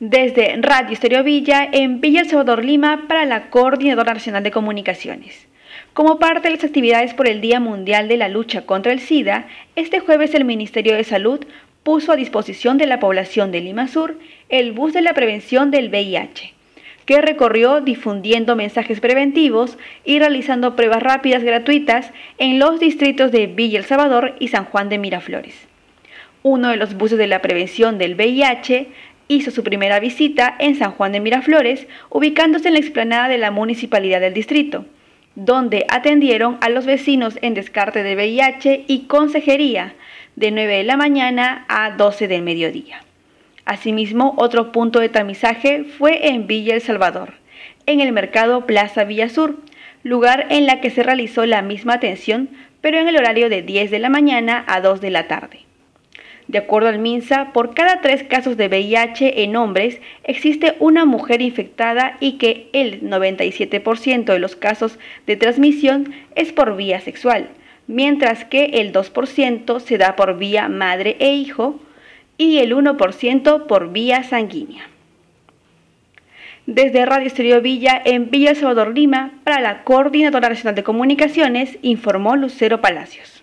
Desde Radio Estéreo Villa en Villa El Salvador Lima para la Coordinadora Nacional de Comunicaciones. Como parte de las actividades por el Día Mundial de la Lucha contra el SIDA, este jueves el Ministerio de Salud puso a disposición de la población de Lima Sur el bus de la prevención del VIH, que recorrió difundiendo mensajes preventivos y realizando pruebas rápidas gratuitas en los distritos de Villa El Salvador y San Juan de Miraflores. Uno de los buses de la prevención del VIH hizo su primera visita en San Juan de Miraflores, ubicándose en la explanada de la municipalidad del distrito, donde atendieron a los vecinos en descarte de VIH y consejería de 9 de la mañana a 12 del mediodía. Asimismo, otro punto de tamizaje fue en Villa El Salvador, en el mercado Plaza Villa Sur, lugar en la que se realizó la misma atención, pero en el horario de 10 de la mañana a 2 de la tarde. De acuerdo al MINSA, por cada tres casos de VIH en hombres existe una mujer infectada y que el 97% de los casos de transmisión es por vía sexual, mientras que el 2% se da por vía madre e hijo y el 1% por vía sanguínea. Desde Radio Estéreo Villa en Villa Salvador Lima, para la Coordinadora Nacional de Comunicaciones, informó Lucero Palacios.